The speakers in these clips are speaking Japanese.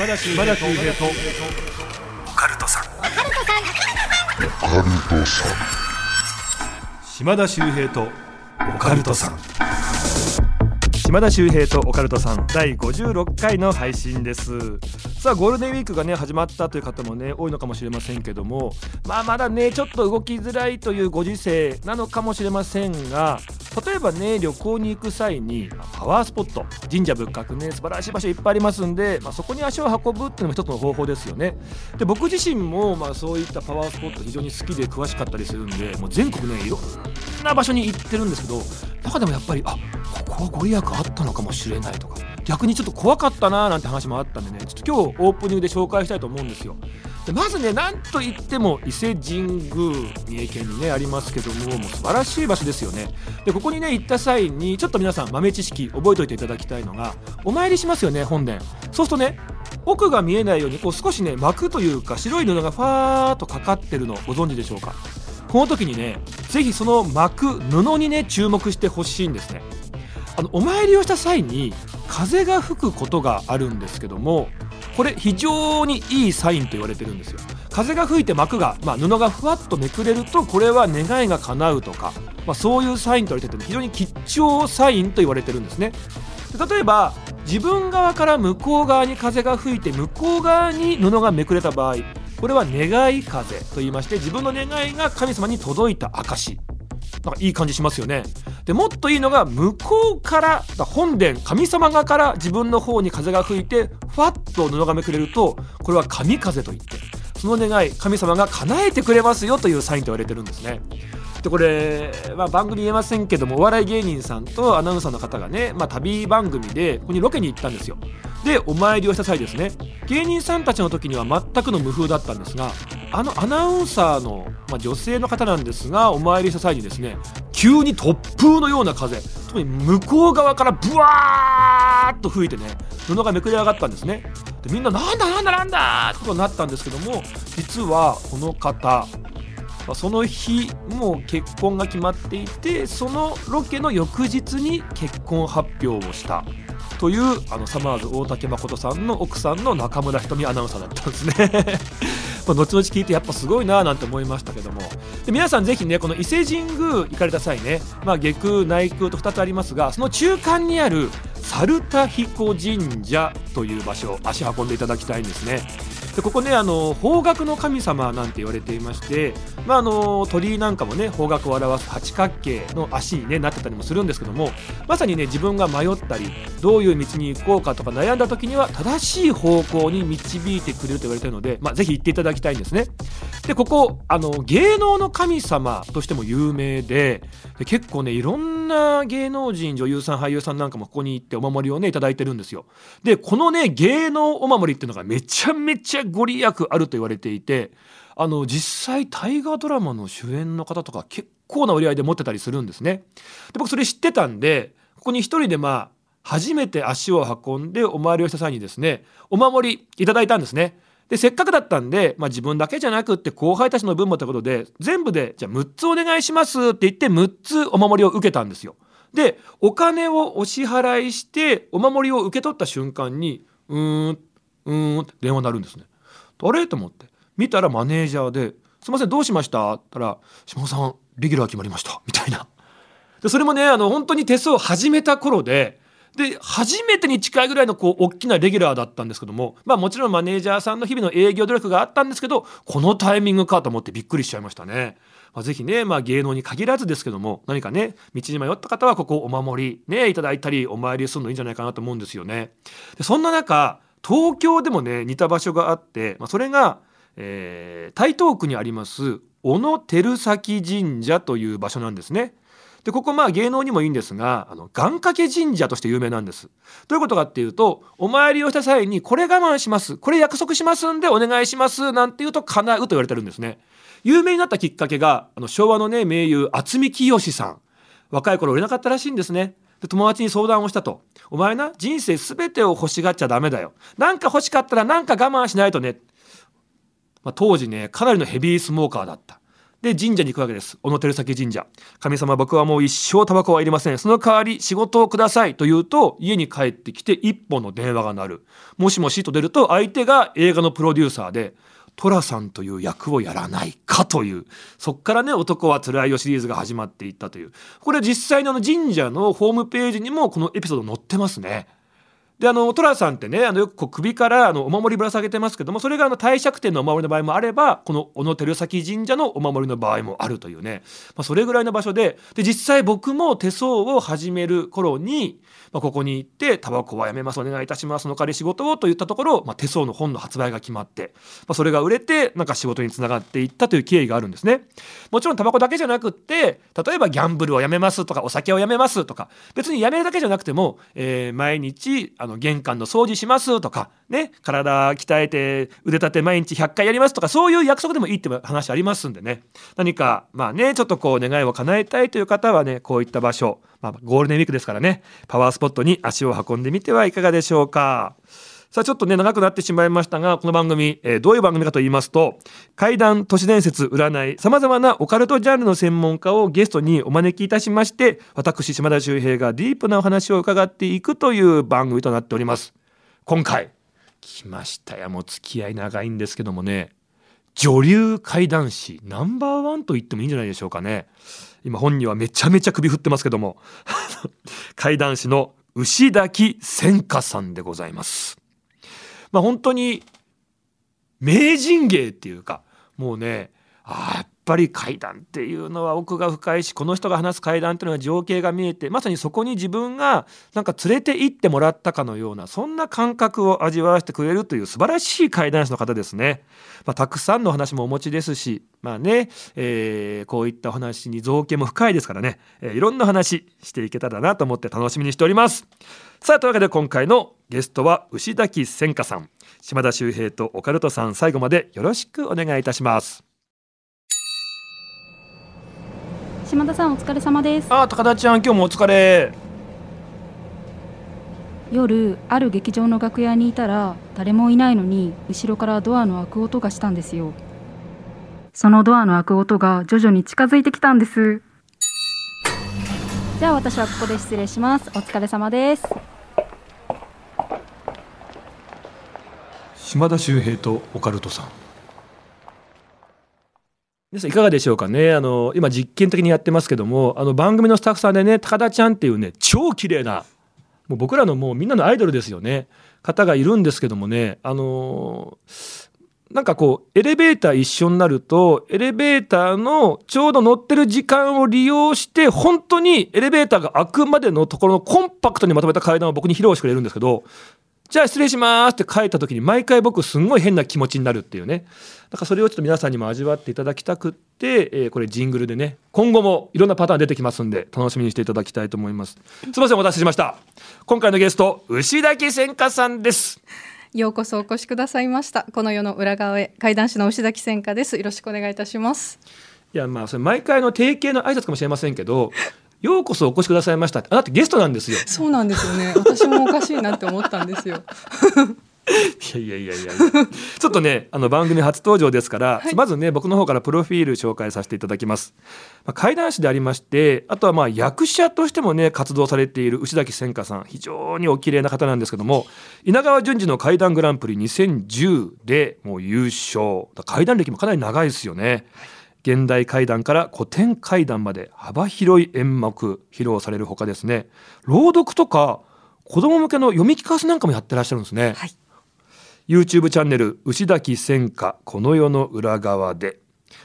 島田秀平と。オカルトさん。島田秀平とオカルトさん。島田秀平とオカルトさん。第56回の配信ですさあゴールデンウィークがね始まったという方もね多いのかもしれませんけどもまあまだねちょっと動きづらいというご時世なのかもしれませんが例えばね旅行に行く際にパワースポット神社仏閣ね素晴らしい場所いっぱいありますんで、まあ、そこに足を運ぶっていうのも一つの方法ですよね。で僕自身もまあそういったパワースポット非常に好きで詳しかったりするんでもう全国ねいろんな場所に行ってるんですけど中でもやっぱりあここはご利益あったのかもしれないとか逆にちょっと怖かったなーなんて話もあったんでねちょっと今日オープニングで紹介したいと思うんですよ。でまずねなんといっても伊勢神宮三重県にねありますけどももう素晴らしい場所ですよね。でここにね行った際にちょっと皆さん豆知識覚えておいていただきたいのがお参りしますよね本殿。そうするとね奥が見えないようにこう少しね膜というか白い布がファーっとかかってるのご存知でしょうか。この時にねぜひその膜布にね注目してほしいんですね。あのお参りをした際に風が吹くことがあるんですけどもこれ非常にいいサインと言われてるんですよ。風が吹いて膜が、まあ、布がふわっとめくれるとこれは願いが叶うとか、まあ、そういうサインと言われてて非常に吉祥サインと言われてるんですね。で例えば自分側から向こう側に風が吹いて向こう側に布がめくれた場合これは願い風と言いまして自分の願いが神様に届いた証なんかいい感じしますよね。でもっといいのが向こうから本殿神様側から自分の方に風が吹いてふわっと布がめくれるとこれは神風といってその願い神様が叶えてくれますよというサインと言われてるんですね。でこれ、まあ、番組言えませんけどもお笑い芸人さんとアナウンサーの方がね、まあ、旅番組でここにロケに行ったんですよ。でお参りをした際ですね芸人さんたちの時には全くの無風だったんですがあのアナウンサーの、まあ、女性の方なんですがお参りした際にですね急に突風のような風特に向こう側からブワーッと吹いてね布がめくれ上がったんですね。でみんななんだなんだなんだってことになったんですけども実はこの方まその日もう結婚が決まっていてそのロケの翌日に結婚発表をしたというあのサマーズ大竹誠さんの奥さんの中村瞳アナウンサーだったんですね。後々聞いてやっぱすごいなーなんて思いましたけども。で皆さんぜひねこの伊勢神宮行かれた際ね、まあ、下空内空と2つありますがその中間にある猿田彦神社という場所足運んでいただきたいんですね。でここねあの方角の神様なんて言われていまして、まあ、あの鳥居なんかもね方角を表す八角形の足に、ね、なってたりもするんですけどもまさにね自分が迷ったりどういう道に行こうかとか悩んだ時には正しい方向に導いてくれると言われてるので、まあ、ぜひ行っていただきたいんですね。でここあの芸能の神様としても有名でで結構ねいろんな芸能人女優さん俳優さんなんかもここに行ってお守りをね頂いてるんですよ。でこのね芸能お守りっていうのがめちゃめちゃご利益あると言われていてあの実際大河ドラマの主演の方とか結構な割合で持ってたりするんですね。で僕それ知ってたんでここに一人でまあ初めて足を運んでお参りをした際にですねお守りいただいたんですね。でせっかくだったんで、まあ、自分だけじゃなくって後輩たちの分もということで全部でじゃあ6つお願いしますって言って6つお守りを受けたんですよ。でお金をお支払いしてお守りを受け取った瞬間にうーんうーんって電話鳴るんですね。あれ？と思って見たらマネージャーで「すいませんどうしました?」って言ったら「下尾さんレギュラー決まりました」みたいな。でそれもねあの本当に手相を始めた頃でで初めてに近いぐらいのこう大きなレギュラーだったんですけどもまあもちろんマネージャーさんの日々の営業努力があったんですけどこのタイミングかと思ってびっくりしちゃいましたね。まあ、ぜひね、まあ、芸能に限らずですけども何かね道に迷った方はここお守りねいただいたりお参りするのいいんじゃないかなと思うんですよね。でそんな中東京でもね似た場所があって、まあ、それが、えー、台東区にあります小野照崎神社という場所なんですね。でここまあ芸能にもいいんですがあの願掛け神社として有名なんです。どういうことかっていうとお参りをした際にこれ我慢しますこれ約束しますんでお願いしますなんて言うと叶うと言われてるんですね。有名になったきっかけがあの昭和のね名優渥美清さん若い頃売れなかったらしいんですね。で友達に相談をしたと「お前な人生全てを欲しがっちゃダメだよ。なんか欲しかったらなんか我慢しないとね」まあ、当時ねかなりのヘビースモーカーだった。で神社に行くわけです。小野照崎神社。神様僕はもう一生タバコはいりません。その代わり仕事をください。と言うと家に帰ってきて一本の電話が鳴る。もしもしと出ると相手が映画のプロデューサーで寅さんという役をやらないかというそっからね男はつらいよシリーズが始まっていったというこれ実際の神社のホームページにもこのエピソード載ってますね。であの寅さんってねあのよくこう首からあのお守りぶら下げてますけどもそれがあの帝釈天のお守りの場合もあればこの小野照崎神社のお守りの場合もあるというね、まあ、それぐらいの場所でで実際僕も手相を始める頃にまあ、ここに行ってタバコはやめますお願いいたしますその代わり仕事をと言ったところ、まあ、手相の本の発売が決まって、ま、それが売れてなんか仕事につながっていったという経緯があるんですね。もちろんタバコだけじゃなくって例えばギャンブルをやめますとかお酒をやめますとか別にやめるだけじゃなくても、えー、毎日あのの玄関の掃除しますとかね体鍛えて腕立て毎日100回やりますとかそういう約束でもいいって話ありますんでね何かまあねちょっとこう願いを叶えたいという方はねこういった場所まあ、ゴールデンウィークですからねパワースポットに足を運んでみてはいかがでしょうか。さあちょっとね長くなってしまいましたがこの番組、えー、どういう番組かと言いますと怪談都市伝説占いさまざまなオカルトジャンルの専門家をゲストにお招きいたしまして私島田秀平がディープなお話を伺っていくという番組となっております。今回来ましたやもう付き合い長いんですけどもね。女流怪談師ナンバーワンと言ってもいいんじゃないでしょうかね。今本人はめちゃめちゃ首振ってますけども。怪談師の牛滝千佳さんでございます。まあ本当に名人芸っていうかもうねあやっぱり階段っていうのは奥が深いしこの人が話す階段っていうのは情景が見えてまさにそこに自分がなんか連れて行ってもらったかのようなそんな感覚を味わわせてくれるという素晴らしい階段師の方ですね。まあ、たくさんの話もお持ちですしまあね、えー、こういったお話に造形も深いですからね、えー、いろんな話していけたらなと思って楽しみにしております。さあというわけで今回のゲストは牛崎千佳さん島田秀平とオカルトさん最後までよろしくお願いいたします。島田さんお疲れ様です。あ高田ちゃん今日もお疲れ。夜ある劇場の楽屋にいたら誰もいないのに後ろからドアの開く音がしたんですよ。そのドアの開く音が徐々に近づいてきたんです。じゃあ私はここで失礼します。お疲れ様です。島田秀平とオカルトさん皆さんいかがでしょうかね？あの今実験的にやってますけどもあの番組のスタッフさんでね高田ちゃんっていうね超綺麗なもう僕らのもうみんなのアイドルですよね。方がいるんですけどもねあのなんかこうエレベーター一緒になるとエレベーターのちょうど乗ってる時間を利用して本当にエレベーターが開くまでのところのコンパクトにまとめた階段を僕に披露してくれるんですけどじゃあ失礼しますって書いた時に毎回僕すんごい変な気持ちになるっていうね。だからそれをちょっと皆さんにも味わっていただきたくって、えー、これジングルでね今後もいろんなパターン出てきますんで楽しみにしていただきたいと思います。すみませんお待たせしました。今回のゲスト牛崎千佳さんです。ようこそお越しくださいました。この世の裏側へ怪談師の牛崎千佳です。よろしくお願いいたします。いやまあそれ毎回の定型の挨拶かもしれませんけどようこそお越しくださいました。あなたゲストなんですよ。そうなんですよね。私もおかしいなって思ったんですよ。いやいやいやいやちょっとねあの番組初登場ですから、はい、まずね僕の方からプロフィール紹介させていただきます、まあ、怪談師でありましてあとはまあ役者としてもね活動されている内崎千佳さん。非常にお綺麗な方なんですけども稲川淳二の怪談グランプリ2010でもう優勝。怪談歴もかなり長いですよね、はい現代怪談から古典怪談まで幅広い演目披露されるほかですね。朗読とか子供向けの読み聞かせなんかもやってらっしゃるんですね、はい、YouTube チャンネル牛崎千佳この世の裏側で。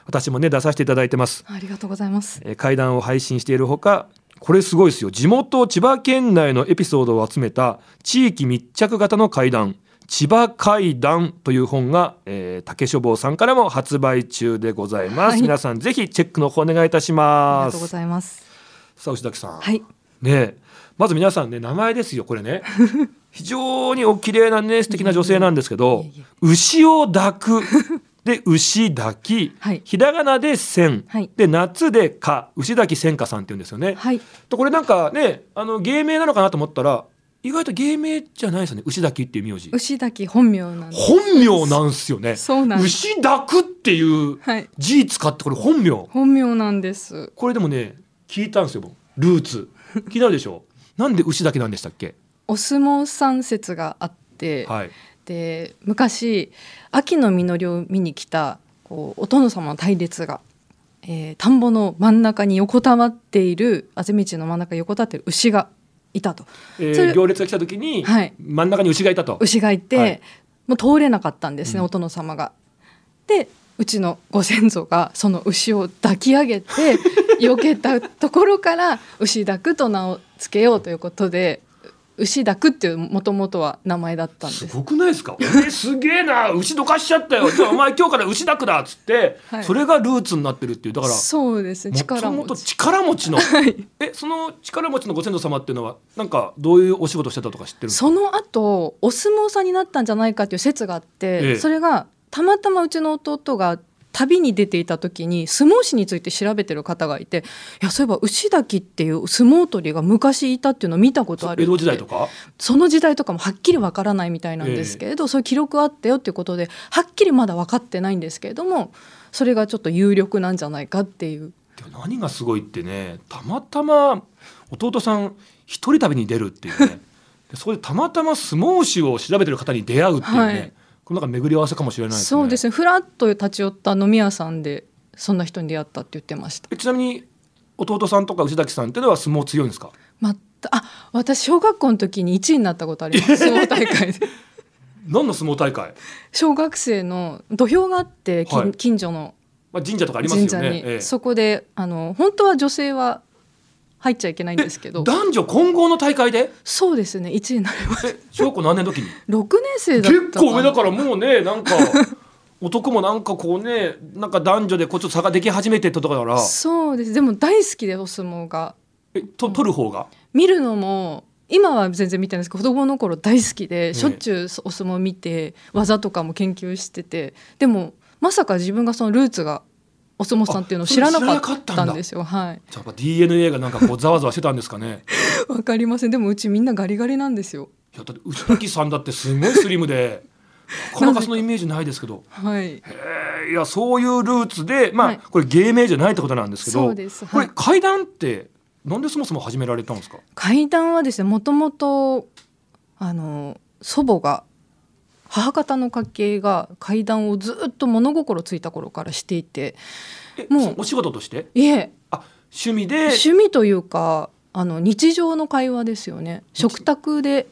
私もね出させていただいてます。ありがとうございます。怪談を配信しているほかこれすごいですよ。地元千葉県内のエピソードを集めた地域密着型の怪談千葉怪談という本が、えー、竹書房さんからも発売中でございます、はい、皆さんぜひチェックの方お願いいたします。ありがとうございます。さあ牛崎さん。はい。ねまず皆さんね名前ですよこれね。非常にお綺麗なね素敵な女性なんですけど牛を抱く。で牛抱き、はい、ひらがなで千、はい、で夏でか。牛抱き千佳さんって言うんですよね。はい、とこれなんかねあの芸名なのかなと思ったら意外と芸名じゃないですよね。牛滝っていう名字。牛滝本名なんです。本名なんすよね。そうなんです。牛滝っていうはい。字使ってこれ本名。本名なんです。これでもね聞いたんですよ僕。ルーツ。気になるでしょ？なんで牛滝なんでしたっけ？お相撲さん説があって、はい。で昔秋の実りを見に来たこうお殿様の隊列が、えー田んぼの真ん中に横たわっているあぜ道の真ん中に横たわっている牛がいたと。えーそれ行列が来た時に、はい。真ん中に牛がいたと。牛がいて、はい。もう通れなかったんですね、うん。お殿様が。でうちのご先祖がその牛を抱き上げて 避けたところから牛抱くと名を付けようということで牛抱くっていうもともとは名前だったんです。す。ごくないですか？俺すげえな。牛どかしちゃったよ。じゃあお前今日から牛だくだっつって、はい。それがルーツになってるっていう。だからそうです。ねも力持ともとち力持ちの。はい。えその力持ちのご先祖様っていうのはなんかどういうお仕事してたとか知ってるその後お相撲さんになったんじゃないかっていう説があって、ええ。それがたまたまうちの弟が旅に出ていた時に相撲史について調べてる方がいていやそういえば牛滝っていう相撲取りが昔いたっていうのを見たことある江戸時代とか？その時代とかもはっきりわからないみたいなんですけれど、そういう記録あったよっていうことではっきりまだ分かってないんですけれどもそれがちょっと有力なんじゃないかっていう。でも何がすごいってねたまたま弟さん一人旅に出るっていうね。でそこでたまたま相撲史を調べてる方に出会うっていうね、はいこのなんか巡り合わせかもしれないですね。そうですね。ふらっと立ち寄った飲み屋さんでそんな人に出会ったって言ってました。えちなみに弟さんとか牛崎さんっていうのは相撲強いんですか？またあ私小学校の時に1位になったことあります。相撲大会で。何の相撲大会、小学生の土俵があって、近はい。近所の。まあ、神社とかありますよ神社に、ねええ。そこであの本当は女性は入っちゃいけないんですけど。男女混合の大会で？そうですね。1位になりましえ小学校何年の時に？た6年生だった結構上だからもうねなんか男もなんかこうねなんか男女でこうちょっと差ができ始めてったとこだから。そうです。でも大好きでお相撲が。えと取る方が？見るのも今は全然見てないんですけど子供の頃大好きでえしょっちゅうお相撲見て技とかも研究してて。でもまさか自分がそのルーツがお相撲さんっていうのを知らなかったんですよ。はい。じゃあやっぱ DNA がなんかこうざわざわしてたんですかね。わかりません。でもうちみんなガリガリなんですよ。いやだって内垣さんだってすごいスリムで なかなかそのイメージないですけど。はい。いやそういうルーツでまあ、はい。これ芸名じゃないってことなんですけどそうです。これはい階段ってなんでそもそも始められたんですか？階段はですねもともとあの祖母が母方の家系が階段をずっと物心ついた頃からしていてえもうお仕事として？いえ。あ趣味で？趣味というかあの日常の会話ですよね。食卓で。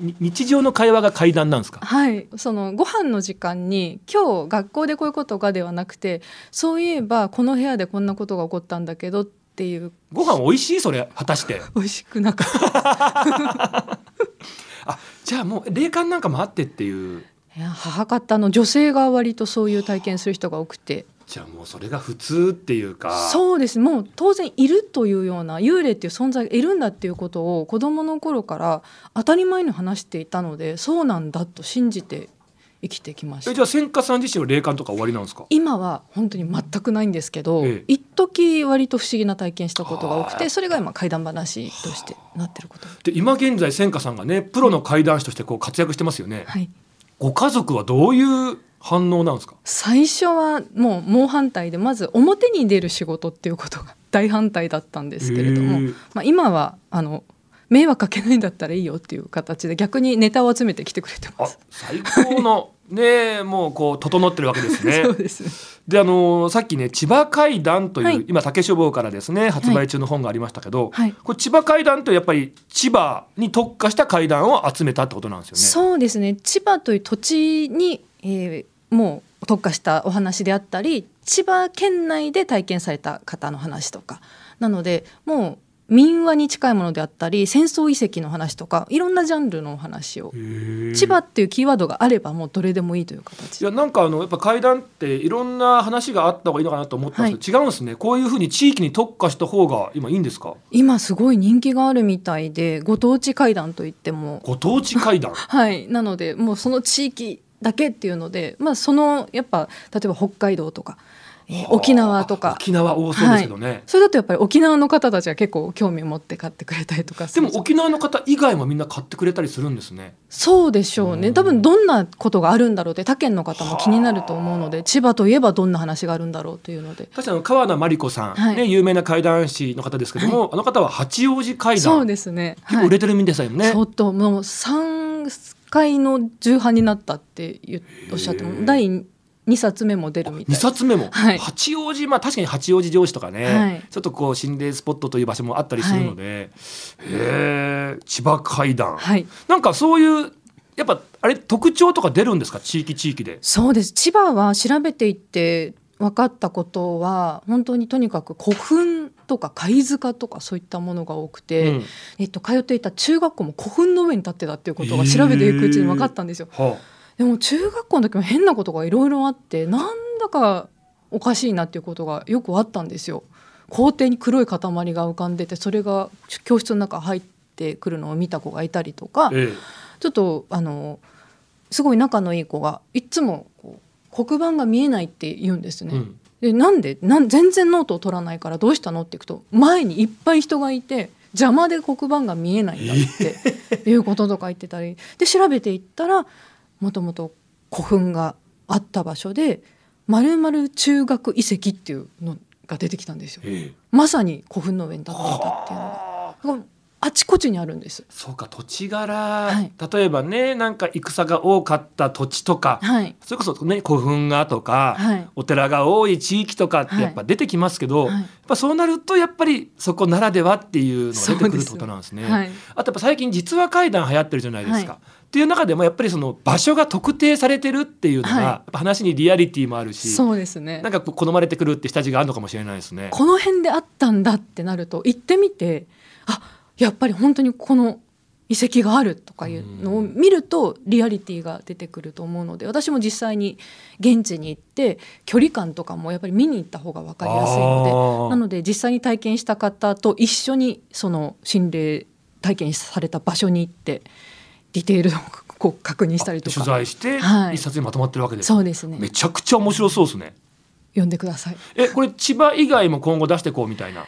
に日常の会話が階段なんですか？はい。そのご飯の時間に今日学校でこういうことがではなくてそういえばこの部屋でこんなことが起こったんだけどっていう。ご飯美味しい？それ果たして。美味しくなかった あじゃあもう霊感なんかもあってっていう。いや母方の女性が割とそういう体験する人が多くて。じゃあもうそれが普通っていうか。そうです。もう当然いるというような幽霊っていう存在がいるんだっていうことを子どもの頃から当たり前に話していたのでそうなんだと信じて生きてきました。えじゃあ千佳さん自身は霊感とか終わりなんですか？今は本当に全くないんですけど、ええ。一時割と不思議な体験したことが多くはあてそれが今怪談話としてなってること。で今現在千佳さんがねプロの怪談師としてこう活躍してますよね、はい。ご家族はどういう反応なんですか？最初はもう猛反対でまず表に出る仕事っていうことが大反対だったんですけれども、まあ、今はあの迷惑かけないんだったらいいよっていう形で逆にネタを集めてきてくれてまあす。最高の ねもうこう整ってるわけですね。そうです。ねであのーさっきね千葉怪談という、はい。今竹書房からですね発売中の本がありましたけど、はい。これ千葉怪談とやっぱり千葉に特化した怪談を集めたってことなんですよね。そうですね。千葉という土地に、えーもう特化したお話であったり千葉県内で体験された方の話とか。なのでもう民話に近いものであったり戦争遺跡の話とかいろんなジャンルのお話を千葉っていうキーワードがあればもうどれでもいいという形。いやなんかあのやっぱ怪談っていろんな話があった方がいいのかなと思ったんですけど、違うんですね。こういうふうに地域に特化した方が今いいんですか？今すごい人気があるみたいでご当地怪談といっても。ご当地怪談 はい。なのでもうその地域だけっていうので、まあ、そのやっぱ例えば北海道とか、えー沖縄とか。沖縄多そうですけどね、それだとやっぱり沖縄の方たちは結構興味を持って買ってくれたりとかでも沖縄の方以外もみんな買ってくれたりするんですね。そうでしょううん。ね多分どんなことがあるんだろうって他県の方も気になると思うので千葉といえばどんな話があるんだろうというので。確かに川名真理子さん、はい。ね有名な怪談師の方ですけども、あの方は八王子怪談。そうですね。結構売れてるみたいですよね、相当もう3回の重版になったっておっしゃっても第2冊目も出るみた2い冊目も、はい。八王子まあ確かに八王子城址とかね、はい。ちょっとこう心霊スポットという場所もあったりするので、へえ千葉怪談、はい。なんかそういうやっぱあれ特徴とか出るんですか？地域地域で。そうです。千葉は調べていって分かったことは本当にとにかく古墳とか貝塚とかそういったものが多くて、うん。えっと、通っていた中学校も古墳の上に立ってたっていうことが調べていくうちに分かったんですよ。はでも中学校の時も変なことがいろいろあってなんだかおかしいなっていうことがよくあったんですよ。校庭に黒い塊が浮かんでてそれが教室の中入ってくるのを見た子がいたりとかあ、え。ちょっとあのすごい仲のいい子がいつもこう黒板が見えないって言うんですね。えうん。でなんでなん全然ノートを取らないからどうしたの？って聞くと前にいっぱい人がいて邪魔で黒板が見えないんだっていうこととか言ってたり。で調べていったらもともと古墳があった場所で丸々中学遺跡っていうのが出てきたんですよ。ええまさに古墳の上に立っていたっていうのがはあちこちにあるんです。そうか土地柄、はい例えばねなんか戦が多かった土地とか、はい、それこそね古墳がとか、はいお寺が多い地域とかってはいやっぱ出てきますけど、はいやっぱそうなるとやっぱりそこならではっていうのが出てくるってことなんですね。はいあとやっぱ最近実話怪談流行ってるじゃないですか。はっていう中でもやっぱりその場所が特定されてるっていうのが、話にリアリティもあるしそうですね。なんか好まれてくるって下地があるのかもしれないですね。この辺であったんだってなると行ってみてあやっぱり本当にこの遺跡があるとかいうのを見るとリアリティが出てくると思うので私も実際に現地に行って距離感とかもやっぱり見に行った方が分かりやすいのでなので実際に体験した方と一緒にその心霊体験された場所に行ってディテールをこう確認したりと取か材してはい一冊にまとまってるわけです、そうですねめちゃくちゃ面白そうですね。読んでください。えこれ千葉以外も今後出していこうみたいな？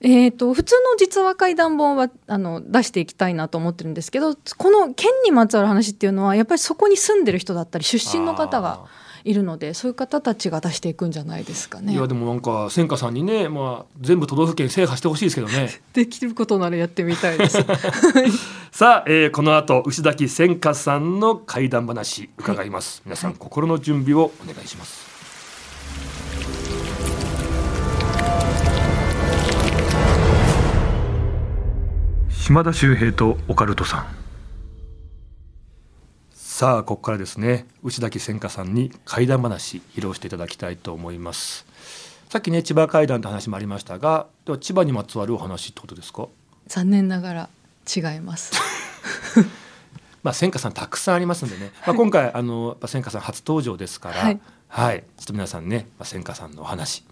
えー、と普通の実話怪談本はあの出していきたいなと思ってるんですけどこの県にまつわる話っていうのはやっぱりそこに住んでる人だったり出身の方がいるのでそういう方たちが出していくんじゃないですかね。いや。でもなんか千佳さんにね、まあ、全部都道府県制覇してほしいですけどね。できることならやってみたいです。さあ、えーこの後牛崎千佳さんの怪談話伺います、皆さん心の準備をお願いします。島田秀平とオカルトさんさあここからですね内崎千佳さんに怪談話披露していただきたいと思いますさっきね千葉怪談って話もありましたがでは千葉にまつわるお話ってことですか？残念ながら違います。まあ千佳さんたくさんありますんでね、まあ今回あの千佳さん初登場ですから、ははいい、ちょっと皆さんね、まあ、千佳さんのお話、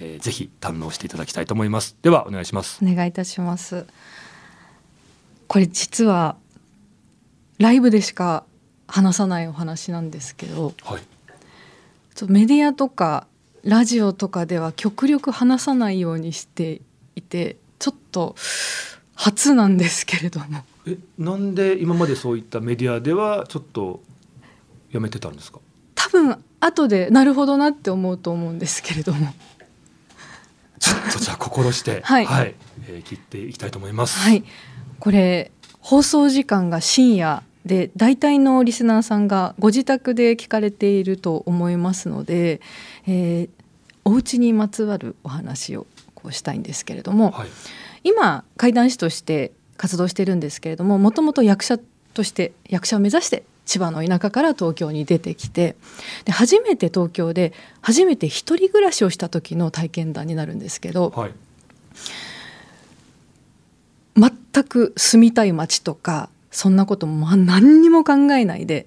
えーぜひ堪能していただきたいと思います。ではお願いします。お願いいたします。これ実はライブでしか話さないお話なんですけどはい。ちょメディアとかラジオとかでは極力話さないようにしていてちょっと初なんですけれどもえ、なんで今までそういったメディアではちょっとやめてたんですか？多分後でなるほどなって思うと思うんですけれどもちょっとじゃあ心して、はいえー切っていきたいと思います。はいこれ放送時間が深夜で大体のリスナーさんがご自宅で聞かれていると思いますので、えーお家にまつわるお話をこうしたいんですけれども、はい。今怪談師として活動してるんですけれどももともと役者として役者を目指して千葉の田舎から東京に出てきてで初めて東京で初めて一人暮らしをした時の体験談になるんですけどはい。全く住みたい街とかそんなこともまあ何にも考えないで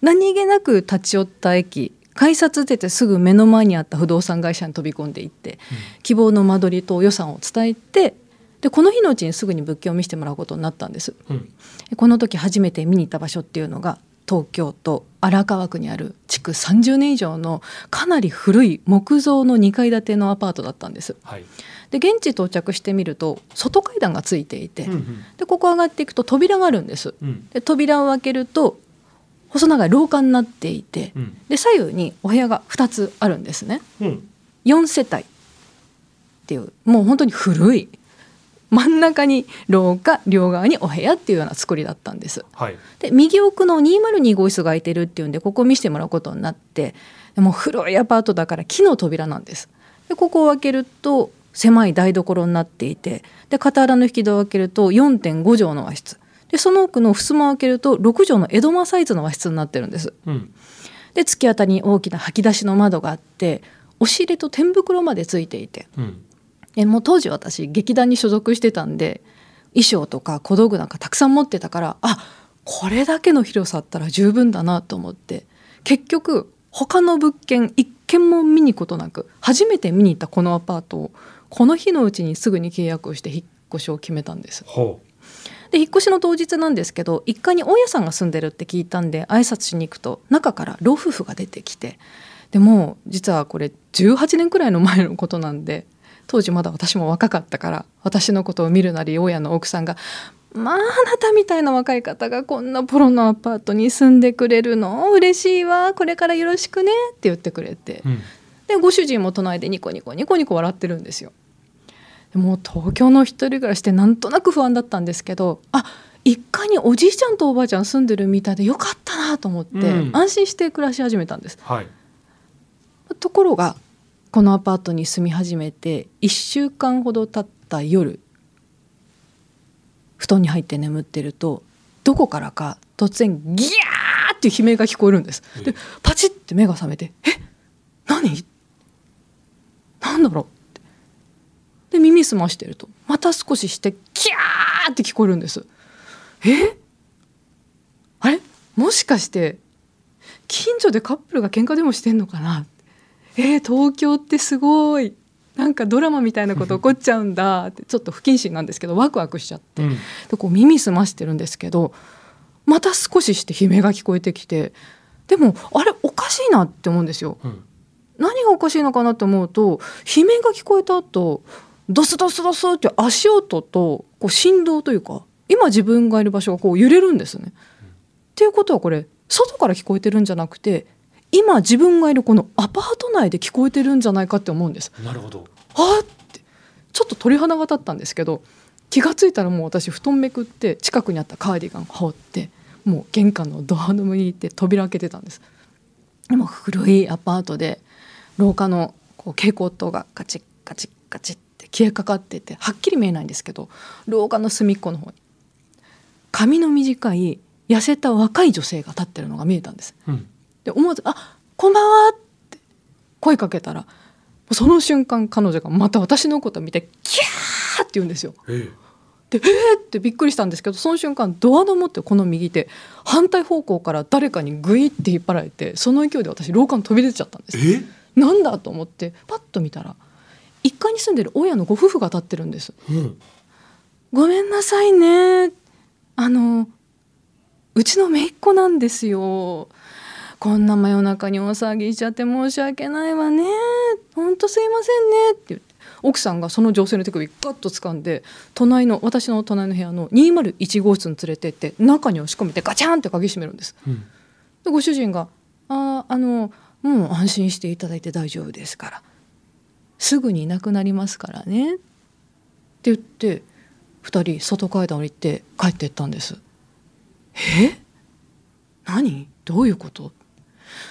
何気なく立ち寄った駅改札出てすぐ目の前にあった不動産会社に飛び込んでいって希望の間取りと予算を伝えてでこの日のうちにすぐに物件を見せてもらうことになったんです。うん。でこの時初めて見に行った場所っていうのが東京都荒川区にある築30年以上のかなり古い木造の2階建てのアパートだったんです。はいで現地到着してみると外階段がついていて、うんうんでここ上がっていくと扉があるんです。うんで扉を開けると細長い廊下になっていて、うんで左右にお部屋が2つあるんですね。うん4世帯っていうもう本当に古い真ん中に廊下両側にお部屋っていうような作りだったんです。はいで右奥の202号室が空いてるっていうんでここを見せてもらうことになってでもう古いアパートだから木の扉なんです。でここを開けると狭い台所になっていてで片穴の引き戸を開けると4.5畳の和室。でその奥の襖を開けると6畳の江戸間サイズの和室になってるんです。うん。で突き当たりに大きな吐き出しの窓があって押し入れと天袋までついていて。うん。えもう当時私劇団に所属してたんで衣装とか小道具なんかたくさん持ってたからあこれだけの広さあったら十分だなと思って。結局他の物件一軒も見に行くことなく初めて見に行ったこのアパートをこの日のうちにすぐに契約をして引っ越しを決めたんです。ほで引っ越しの当日なんですけど1階に大家さんが住んでるって聞いたんで挨拶しに行くと中から老夫婦が出てきてでもう実はこれ18年くらいの前のことなんで当時まだ私も若かったから私のことを見るなり大家の奥さんが「まああなたみたいな若い方がこんなポロのアパートに住んでくれるの？嬉しいわこれからよろしくね」って言ってくれて。ううんでご主人も隣でニコニコニコニコ笑ってるんですよ。でもう東京の一人暮らしってなんとなく不安だったんですけどあ一家におじいちゃんとおばあちゃん住んでるみたいでよかったなと思って、うん安心して暮らし始めたんです。はいところがこのアパートに住み始めて1週間ほど経った夜布団に入って眠ってるとどこからか突然ギャーっていう悲鳴が聞こえるんです。でパチッて目が覚めて「え？何？なんだろう?」って。で耳澄ましてるとまた少ししてギャーって聞こえるんです。え？あれ？もしかして近所でカップルが喧嘩でもしてんのかな？えー、東京ってすごいなんかドラマみたいなこと 起こっちゃうんだってちょっと不謹慎なんですけどワクワクしちゃって、うん。でこう耳澄ましてるんですけどまた少しして悲鳴が聞こえてきて。でもあれおかしいなって思うんですよ。うん何がおかしいのかなと思うと悲鳴が聞こえた後ドスドスドスって足音とこう振動というか今自分がいる場所がこう揺れるんですね。っていうことはこれ外から聞こえてるんじゃなくて今自分がいるこのアパート内で聞こえてるんじゃないかって思うんです。なるほどあーってちょっと鳥肌が立ったんですけど気が付いたらもう私布団めくって近くにあったカーディガンを羽織ってもう玄関のドアの行って扉開けてたんですでも古いアパートで廊下のこう蛍光灯がカチッカチッカチッって消えかかっててはっきり見えないんですけど廊下の隅っこの方に髪の短い痩せた若い女性が立ってるのが見えたんですうんで思わず「あこんばんは」って声かけたらその瞬間彼女がまた私のことを見て「キャー!」って言うんですよ。えで「えー!」ってびっくりしたんですけどその瞬間ドアの持ってこの右手反対方向から誰かにグイって引っ張られてその勢いで私廊下に飛び出ちゃったんです。えなんだと思ってパッと見たら1階に住んでる親のご夫婦が立ってるんです。うんごめんなさいね。あのうちの姪っ子なんですよ。こんな真夜中に大騒ぎしちゃって申し訳ないわね。ほんとすいませんねって言って奥さんがその女性の手首ガッと掴んで隣の私の隣の部屋の201号室に連れてって中に押し込めてガチャンって鍵閉めるんです。うんでご主人が「あーあのもう安心していただいて大丈夫ですから。すぐにいなくなりますからね」って言って2人外階段降りて帰ってったんです。え？何？どういうこと？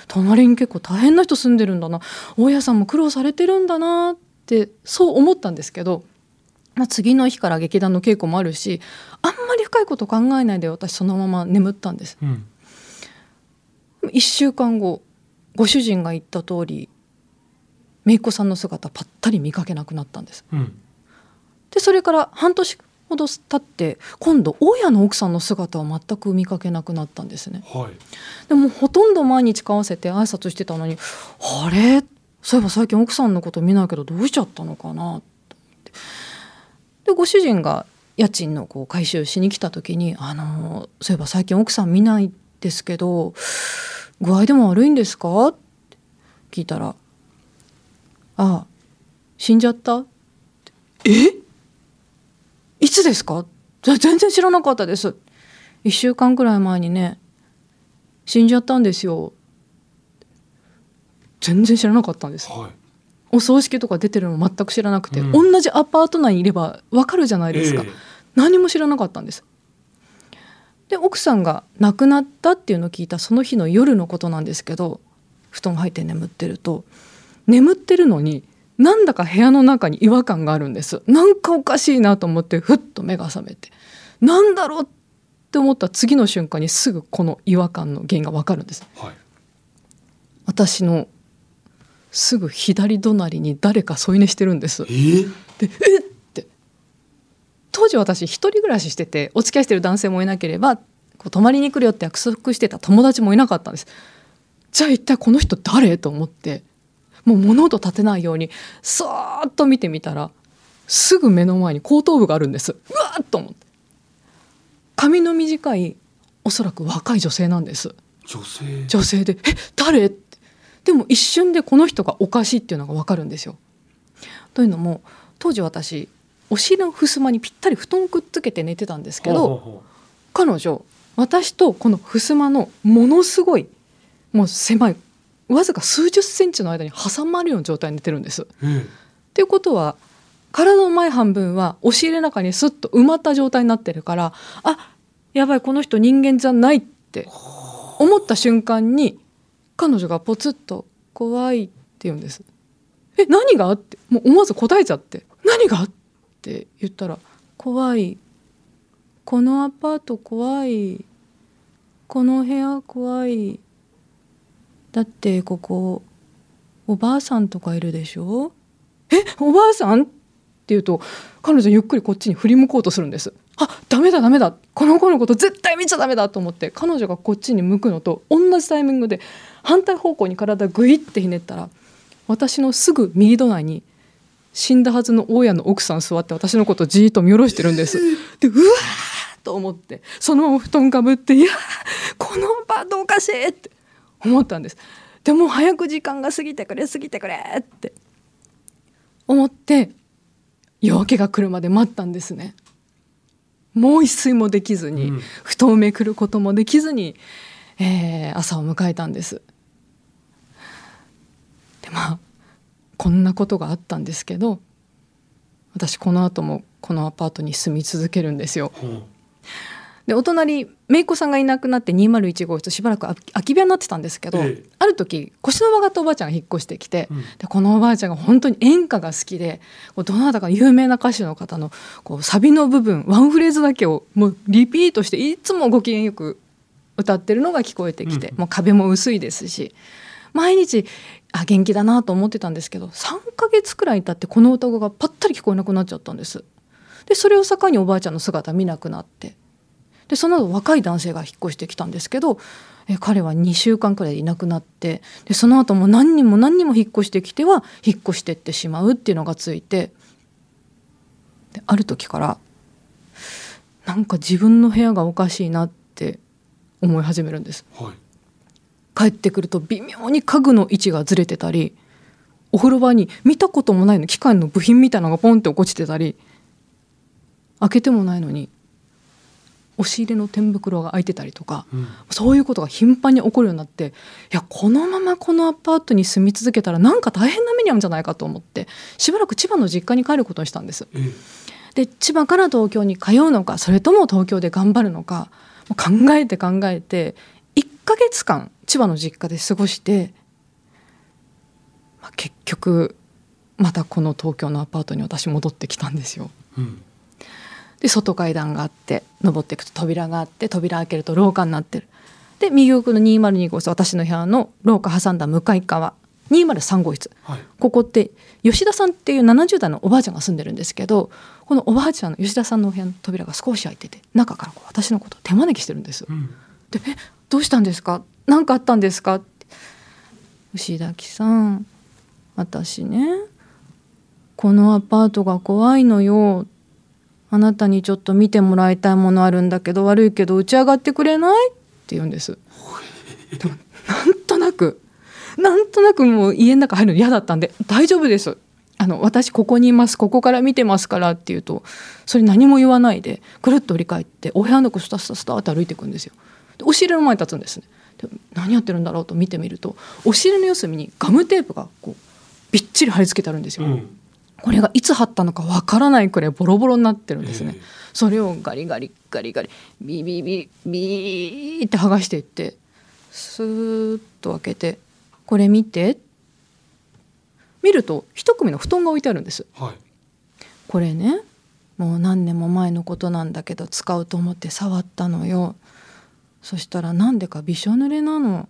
隣に結構大変な人住んでるんだな。大家さんも苦労されてるんだな。ってそう思ったんですけど、まあ、次の日から劇団の稽古もあるしあんまり深いこと考えないで私そのまま眠ったんです。うん。1週間後ご主人が言った通り姪っ子さんの姿ぱったり見かけなくなったんです。うん。でそれから半年ほど経って今度大家の奥さんの姿は全く見かけなくなったんですね。はい。でもほとんど毎日顔合わせて挨拶してたのにあれ？そういえば最近奥さんのこと見ないけどどうしちゃったのかな？って。でご主人が家賃のこう回収しに来た時に「あのそういえば最近奥さん見ないですけど具合でも悪いんですか?」って聞いたら「ああ死んじゃった」え？いつですか？全然知らなかったです。1週間くらい前にね死んじゃったんですよ。全然知らなかったんです、はい。お葬式とか出てるの全く知らなくて、うん。同じアパート内にいればわかるじゃないですか、え。何も知らなかったんですで奥さんが亡くなったっていうのを聞いたその日の夜のことなんですけど布団入って眠ってると眠ってるのになんだか部屋の中に違和感があるんです。なんかおかしいなと思ってふっと目が覚めてなんだろうって思った次の瞬間にすぐこの違和感の原因がわかるんです。えはい。私のすぐ左隣に誰か添い寝してるんです。えー？でえっ当時私一人暮らししててお付き合いしてる男性もいなければこう泊まりに来るよって約束してた友達もいなかったんです。じゃあ一体この人誰？と思ってもう物音立てないようにそーっと見てみたらすぐ目の前に後頭部があるんです。うわーっと思って。髪の短いおそらく若い女性なんです。女性？女性で「え誰?」って。でも一瞬でこの人がおかしいっていうのが分かるんですよ。というのも当時私お尻の襖にぴったり布団くっつけて寝てたんですけど彼女私とこの襖のものすごいもう狭いわずか数十センチの間に挟まるような状態に寝てるんです。っうえていうことは体の前半分は押し入れの中にスッと埋まった状態になってるからあやばいこの人人間じゃないって思った瞬間に彼女がポツッと「怖い」って言うんです。え何が？ってもう思わず答えちゃって「何が?」ってって言ったら「怖い。このアパート怖い。この部屋怖い。だってここおばあさんとかいるでしょ？え？おばあさん？って言うと彼女ゆっくりこっちに振り向こうとするんです。あダメだダメだ。この子のこと絶対見ちゃダメだと思って彼女がこっちに向くのと同じタイミングで反対方向に体グイってひねったら私のすぐ右隣に死んだはずの大家の奥さん座って私のことをじーっと見下ろしてるんです。でうわーと思ってそのまま布団かぶっていやーこのパートおかしいって思ったんです。でも早く時間が過ぎてくれ過ぎてくれって思って夜明けが来るまで待ったんですね。もう一睡もできずに、うん布団をめくることもできずに、えー朝を迎えたんです。でまあこんなことがあったんですけど私この後もこのアパートに住み続けるんですよ。ほうでお隣姪っ子さんがいなくなって201号室しばらく空き部屋になってたんですけど、ええ。ある時腰の曲がったおばあちゃんが引っ越してきて、うん。でこのおばあちゃんが本当に演歌が好きでどなたか有名な歌手の方のこうサビの部分ワンフレーズだけをもうリピートしていつもご機嫌よく歌ってるのが聞こえてきて、うん。もう壁も薄いですし毎日あ元気だなと思ってたんですけど3ヶ月くらい経ってこの歌がパッタリ聞こえなくなっちゃったんです。でそれを境におばあちゃんの姿見なくなってでその後若い男性が引っ越してきたんですけどえ彼は2週間くらいいなくなってでその後も何人も何人も引っ越してきては引っ越してってしまうっていうのがついてである時からなんか自分の部屋がおかしいなって思い始めるんです。はい帰ってくると微妙に家具の位置がずれてたりお風呂場に見たこともないの機械の部品みたいなのがポンって落ちてたり開けてもないのに押し入れの天袋が開いてたりとかうんそういうことが頻繁に起こるようになっていやこのままこのアパートに住み続けたらなんか大変な目に遭うんじゃないかと思ってしばらく千葉の実家に帰ることにしたんです。えで千葉から東京に通うのかそれとも東京で頑張るのか考えて考えて1ヶ月間千葉の実家で過ごして、まあ、結局またこの東京のアパートに私戻ってきたんですよ。えうんで外階段があって登っていくと扉があって扉開けると廊下になってる。で右奥の202号室私の部屋の廊下挟んだ向かい側203号室はいここって吉田さんっていう70代のおばあちゃんが住んでるんですけどこのおばあちゃんの吉田さんのお部屋の扉が少し開いてて中からこう私のことを手招きしてるんです。うんで「えどうしたんですか？何かあったんですか?」って「牛崎さん私ねこのアパートが怖いのよあなたにちょっと見てもらいたいものあるんだけど悪いけど打ち上がってくれない?」って言うんですでなんとなくなんとなくもう家の中入るの嫌だったんで「大丈夫ですあの私ここにいますここから見てますから」って言うとそれ何も言わないでくるっと振り返ってお部屋の中スタスタスタって歩いていくんですよ。でお尻の前に立つんですね。で何やってるんだろうと見てみるとお尻の四隅にガムテープがこうびっちり貼り付けてあるんですよ。うんこれがいつ貼ったのかわからないくらいボロボロになってるんですね。ええそれをガリガリガリガリビビビビーって剥がしていってスーッと開けて「これ見て」見ると一組の布団が置いてあるんです。はいこれねもう何年も前のことなんだけど使うと思って触ったのよそしたらなんでかびしょ濡れなの？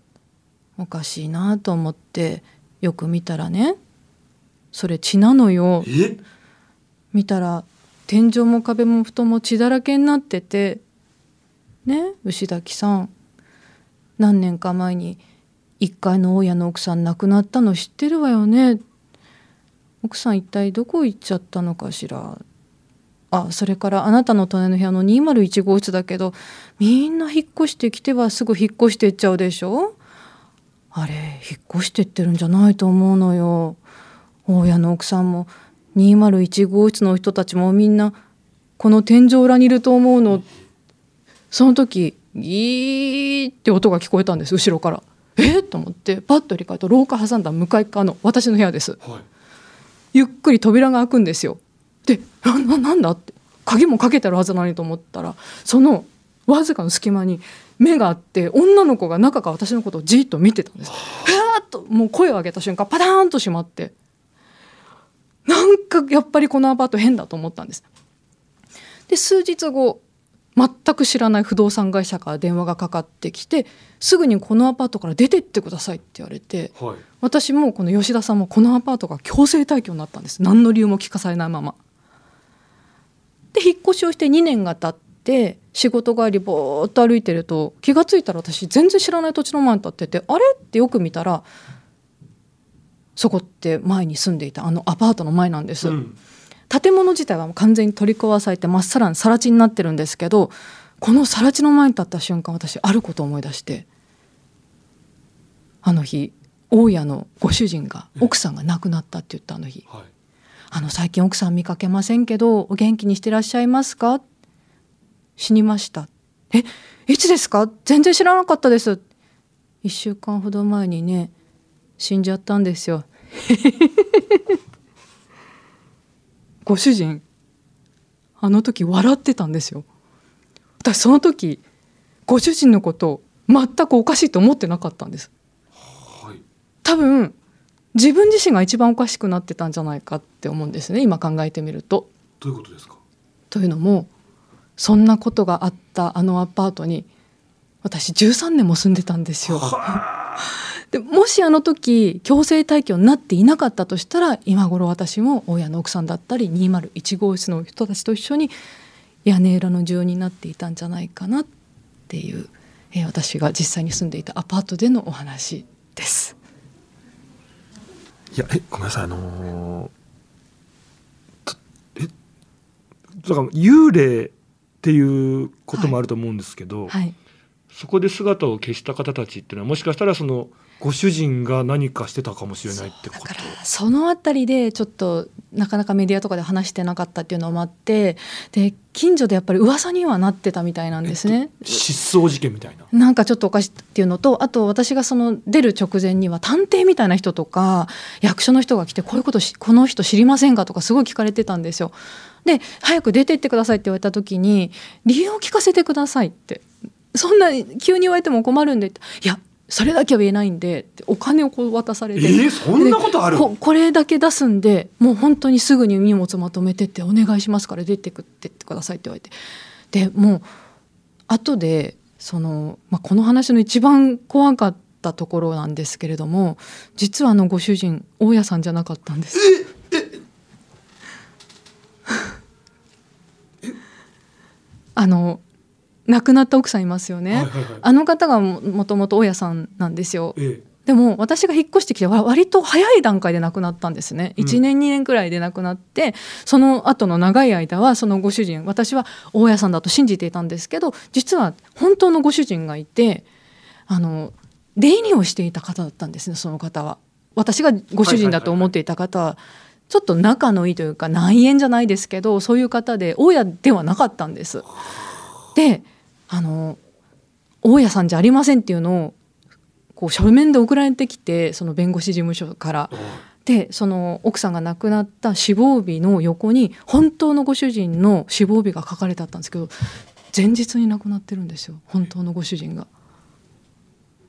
おかしいなと思ってよく見たらね。それ血なのよ。え？見たら天井も壁も布団も血だらけになってて。ね？牛崎さん。何年か前に一階の大家の奥さん亡くなったの知ってるわよね。奥さん一体どこ行っちゃったのかしらあそれからあなたの隣の部屋の201号室だけどみんな引っ越してきてはすぐ引っ越していっちゃうでしょ？あれ引っ越してってるんじゃないと思うのよ。大家の奥さんも201号室の人たちもみんなこの天井裏にいると思うの。その時ギーって音が聞こえたんです後ろから。え？っと思ってパッと振り返ると廊下挟んだ向かい側の私の部屋です。はい。ゆっくり扉が開くんですよでなななんだって鍵もかけてるはずなのにと思ったらそのわずかの隙間に目があって女の子が中から私のことをじーっと見てたんです。ふわーっともう声を上げた瞬間パターンと閉まってなんかやっぱりこのアパート変だと思ったんです。で数日後全く知らない不動産会社から電話がかかってきてすぐにこのアパートから出てってくださいって言われてはい私もこの吉田さんもこのアパートが強制退去になったんです何の理由も聞かされないまま。で引っ越しをして2年が経って仕事帰りぼーっと歩いてると気が付いたら私全然知らない土地の前に立っててあれ？ってよく見たらそこって前に住んでいたあのアパートの前なんです。うん。建物自体はもう完全に取り壊されてまっさらに更地になってるんですけどこの更地の前に立った瞬間私あることを思い出してあの日大家のご主人が奥さんが亡くなったって言ったあの日。はい「あの最近奥さん見かけませんけどお元気にしてらっしゃいますか?」死にました「えいつですか？全然知らなかったです」1週間ほど前にね死んじゃったんですよ。ご主人あの時笑ってたんですよ。私その時ご主人のことを全くおかしいと思ってなかったんです。はい。多分自分自身が一番おかしくなってたんじゃないかって思うんですね今考えてみると。どういうことですか？というのもそんなことがあったあのアパートに私13年も住んでたんですよ。でもしあの時強制退去になっていなかったとしたら今頃私も大家の奥さんだったり201号室の人たちと一緒に屋根裏の住人になっていたんじゃないかなっていう、えー私が実際に住んでいたアパートでのお話です。いやえごめんなさいあのーとえだから幽霊っていうこともあると思うんですけど、はい、そこで姿を消した方たちっていうのはもしかしたらそのご主人が何かしてたかもしれないってこと？だからそのあたりでちょっとなかなかメディアとかで話してなかったっていうのもあってで近所でやっぱり噂にはなってたみたいなんですね。失踪事件みたいな？なんかちょっとおかしいっていうのとあと私がその出る直前には探偵みたいな人とか役所の人が来てこういうことしこの人知りませんかとかすごい聞かれてたんですよ。で早く出てってくださいって言われた時に理由を聞かせてくださいってそんな急に言われても困るんでいやそれだけは言えないんでお金をこう渡されて、えーそんなことある？これだけ出すんでもう本当にすぐに荷物まとめてってお願いしますから出てくってってくださいって言われて。でもう後でその、まあ、この話の一番怖かったところなんですけれども実はあのご主人大家さんじゃなかったんです。あの亡くなった奥さんいますよね、はいはいはい。あの方がももともと大家さんなんですよ。えでも私が引っ越してきてわ割と早い段階で亡くなったんですね。1年2年くらいで亡くなって、その後の長い間はそのご主人私は大家さんだと信じていたんですけど実は本当のご主人がいてあの出入りをしていた方だったんですねその方は。私がご主人だと思っていた方は。ちょっと仲のいいというか内縁じゃないですけどそういう方で大家ではなかったんです。であの大家さんじゃありませんっていうのをこう書面で送られてきてその弁護士事務所から。でその奥さんが亡くなった死亡日の横に本当のご主人の死亡日が書かれてあったんですけど前日に亡くなってるんですよ本当のご主人が。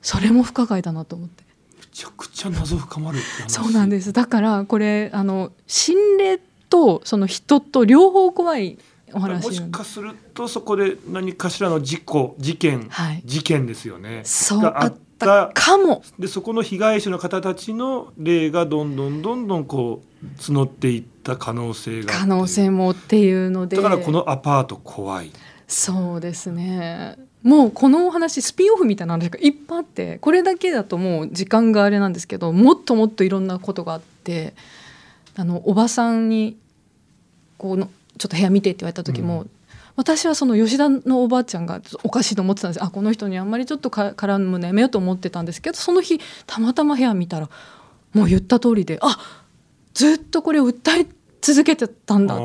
それも不可解だなと思って。めちゃくちゃ謎深まるそうなんですだからこれあの心霊とその人と両方怖いお話もしかするとそこで何かしらの事故事件、はい。事件ですよね。そうがあった。かも。でそこの被害者の方たちの霊がどんどんどんどんこう募っていった可能性が可能性もっていうので。だからこのアパート怖い。そうですね。もうこのお話スピンオフみたいな話がいっぱいあってこれだけだともう時間があれなんですけどもっともっといろんなことがあって。あのおばさんにこうのちょっと部屋見てって言われた時も、う私はその吉田のおばあちゃんがおかしいと思ってたんです。あこの人にあんまりちょっとか絡むのやめようと思ってたんですけどその日たまたま部屋見たらもう言った通りであずっとこれを訴え続けてたんだって。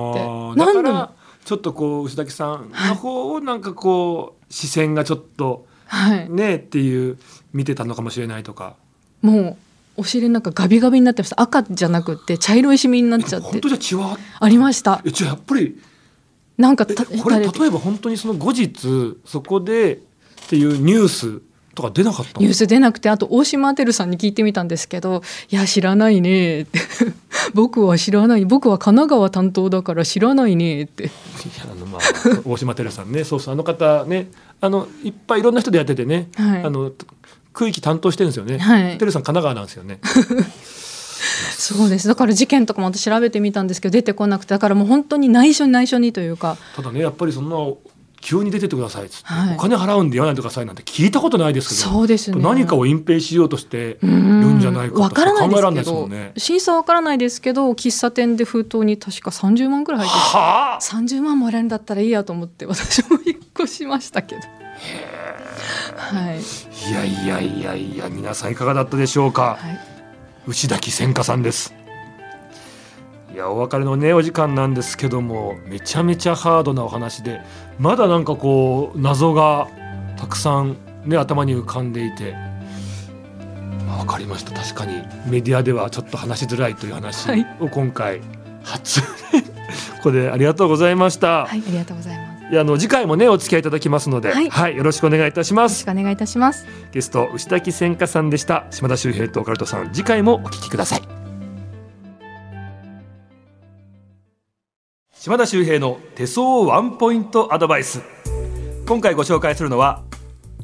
何度も。ちょっとこう牛崎さんの方をなんかこう視線がちょっとはい、ねっていう見てたのかもしれないとか。もうお尻なんかガビガビになってました。赤じゃなくって茶色いシミになっちゃって。本当じゃ血は？ありました。えじゃあやっぱりえなんかたこれ例えば本当にその後日そこでっていうニュースとか出なかったの？ニュース出なくてあと大島てるさんに聞いてみたんですけど「いや知らないね」って「僕は知らない。僕は神奈川担当だから知らないね」って。いやあのまあ大島テルさんね。そうそうあの方ね。あのいっぱいいろんな人でやっててね、はい。あの区域担当してるんですよね、はい。テルさん神奈川なんですよね。そうです。だから事件とかも私調べてみたんですけど出てこなくてだからもう本当に内緒に内緒にというか。ただねやっぱりそんな急に出てってくださいっつって、はい。お金払うんで言わないでくださいなんて聞いたことないですけどそうですね。何かを隠蔽しようとしてるうんじゃないかとわからない考えられないですもんね。審査わからないですけど喫茶店で封筒に確か30万くらい入ってて。はあ。30万もらえるんだったらいいやと思って私も引っ越しましたけど。はい、いやいやいやいや皆さんいかがだったでしょうか、はい、牛崎千佳さんです。いやお別れのねお時間なんですけどもめちゃめちゃハードなお話でまだなんかこう謎がたくさんね頭に浮かんでいて、まあ、分かりました。確かにメディアではちょっと話しづらいという話はいを今回初 ここでありがとうございました、はい、ありがとうございます。よいやあの次回もねお付き合いいただきますので、ははいい、よろしくお願いいたします。ろしくお願いいたします。ゲスト牛崎千佳さんでした。島田秀平とオカルトさん次回もお聞きください。島田秀平の手相ワンポイントアドバイス。今回ご紹介するのは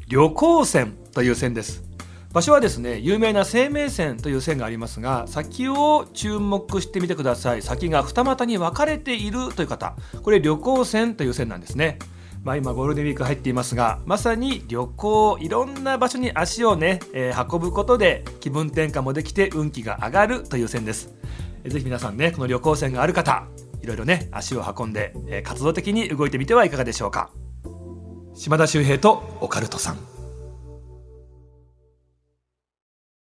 旅行線という線です場所はですね有名な生命線という線がありますが先を注目してみてください。先が二股に分かれているという方。これ旅行線という線なんですね。まあ、今ゴールデンウィーク入っていますがまさに旅行いろんな場所に足をね、えー運ぶことで気分転換もできて運気が上がるという線です。えーぜひ皆さんねこの旅行線がある方いろいろね足を運んで、えー活動的に動いてみてはいかがでしょうか。島田秀平とオカルトさん。